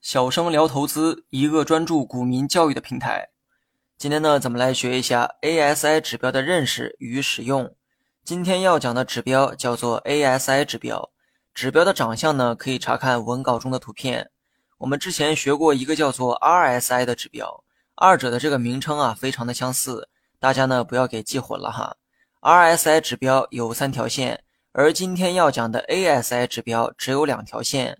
小生聊投资，一个专注股民教育的平台。今天呢，咱们来学一下 ASI 指标的认识与使用。今天要讲的指标叫做 ASI 指标。指标的长相呢，可以查看文稿中的图片。我们之前学过一个叫做 RSI 的指标，二者的这个名称啊，非常的相似，大家呢不要给记混了哈。RSI 指标有三条线，而今天要讲的 ASI 指标只有两条线。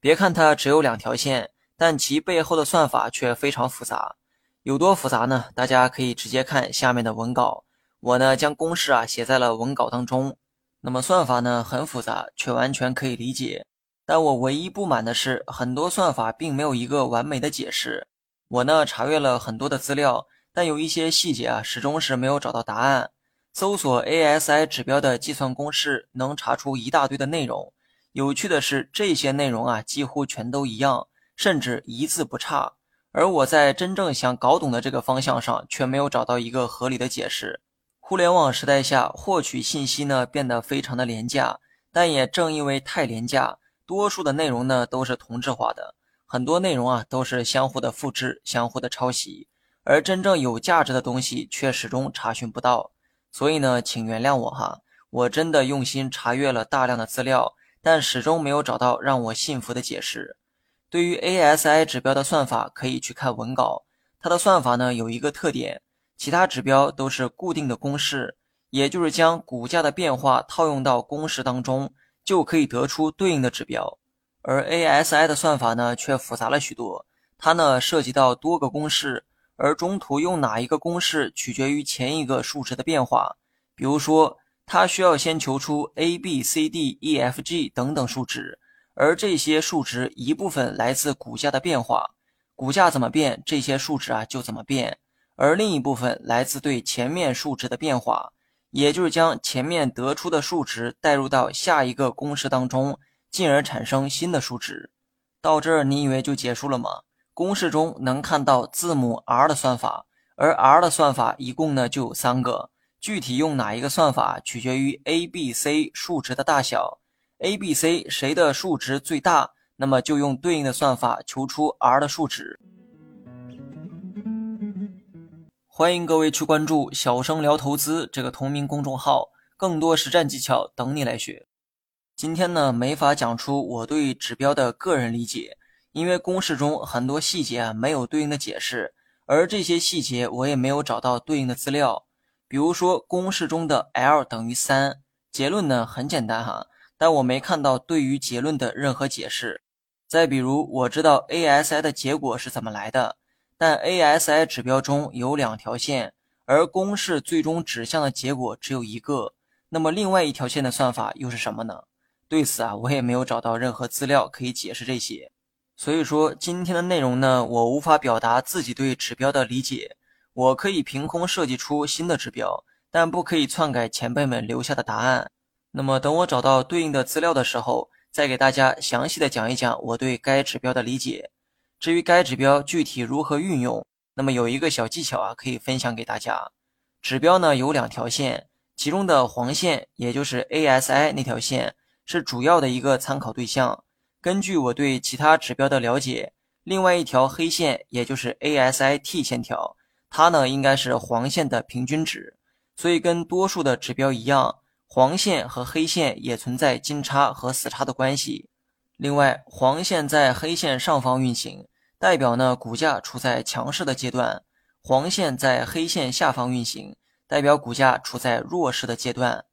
别看它只有两条线，但其背后的算法却非常复杂。有多复杂呢？大家可以直接看下面的文稿，我呢将公式啊写在了文稿当中。那么算法呢很复杂，却完全可以理解。但我唯一不满的是，很多算法并没有一个完美的解释。我呢查阅了很多的资料，但有一些细节啊始终是没有找到答案。搜索 ASI 指标的计算公式，能查出一大堆的内容。有趣的是，这些内容啊几乎全都一样，甚至一字不差。而我在真正想搞懂的这个方向上，却没有找到一个合理的解释。互联网时代下，获取信息呢变得非常的廉价，但也正因为太廉价。多数的内容呢都是同质化的，很多内容啊都是相互的复制、相互的抄袭，而真正有价值的东西却始终查询不到。所以呢，请原谅我哈，我真的用心查阅了大量的资料，但始终没有找到让我信服的解释。对于 ASI 指标的算法，可以去看文稿。它的算法呢有一个特点，其他指标都是固定的公式，也就是将股价的变化套用到公式当中。就可以得出对应的指标，而 ASI 的算法呢却复杂了许多。它呢涉及到多个公式，而中途用哪一个公式取决于前一个数值的变化。比如说，它需要先求出 A、B、C、D、E、F、G 等等数值，而这些数值一部分来自股价的变化，股价怎么变，这些数值啊就怎么变，而另一部分来自对前面数值的变化。也就是将前面得出的数值带入到下一个公式当中，进而产生新的数值。到这儿你以为就结束了吗？公式中能看到字母 R 的算法，而 R 的算法一共呢就有三个。具体用哪一个算法取决于 A、B、C 数值的大小。A、B、C 谁的数值最大，那么就用对应的算法求出 R 的数值。欢迎各位去关注“小生聊投资”这个同名公众号，更多实战技巧等你来学。今天呢，没法讲出我对指标的个人理解，因为公式中很多细节啊没有对应的解释，而这些细节我也没有找到对应的资料。比如说，公式中的 L 等于三，结论呢很简单哈，但我没看到对于结论的任何解释。再比如，我知道 ASI 的结果是怎么来的。但 ASI 指标中有两条线，而公式最终指向的结果只有一个。那么另外一条线的算法又是什么呢？对此啊，我也没有找到任何资料可以解释这些。所以说今天的内容呢，我无法表达自己对指标的理解。我可以凭空设计出新的指标，但不可以篡改前辈们留下的答案。那么等我找到对应的资料的时候，再给大家详细的讲一讲我对该指标的理解。至于该指标具体如何运用，那么有一个小技巧啊，可以分享给大家。指标呢有两条线，其中的黄线，也就是 ASI 那条线，是主要的一个参考对象。根据我对其他指标的了解，另外一条黑线，也就是 ASI T 线条，它呢应该是黄线的平均值。所以跟多数的指标一样，黄线和黑线也存在金叉和死叉的关系。另外，黄线在黑线上方运行，代表呢股价处在强势的阶段；黄线在黑线下方运行，代表股价处在弱势的阶段。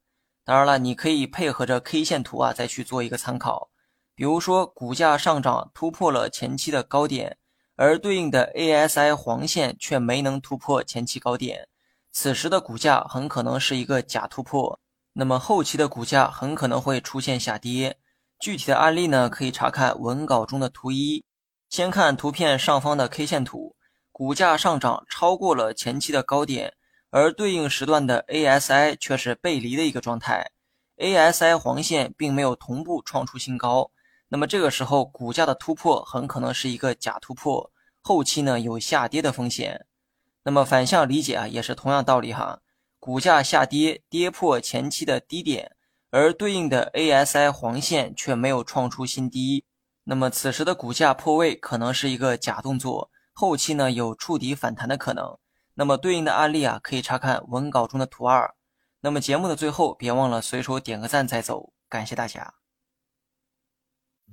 当然了，你可以配合着 K 线图啊，再去做一个参考。比如说，股价上涨突破了前期的高点，而对应的 ASI 黄线却没能突破前期高点，此时的股价很可能是一个假突破，那么后期的股价很可能会出现下跌。具体的案例呢，可以查看文稿中的图一。先看图片上方的 K 线图，股价上涨超过了前期的高点，而对应时段的 ASI 却是背离的一个状态，ASI 黄线并没有同步创出新高。那么这个时候，股价的突破很可能是一个假突破，后期呢有下跌的风险。那么反向理解啊，也是同样道理哈，股价下跌跌破前期的低点。而对应的 ASI 黄线却没有创出新低。那么此时的股价破位可能是一个假动作，后期呢有触底反弹的可能。那么对应的案例啊，可以查看文稿中的图二。那么节目的最后，别忘了随手点个赞再走，感谢大家。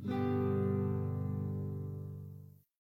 Mm-hmm.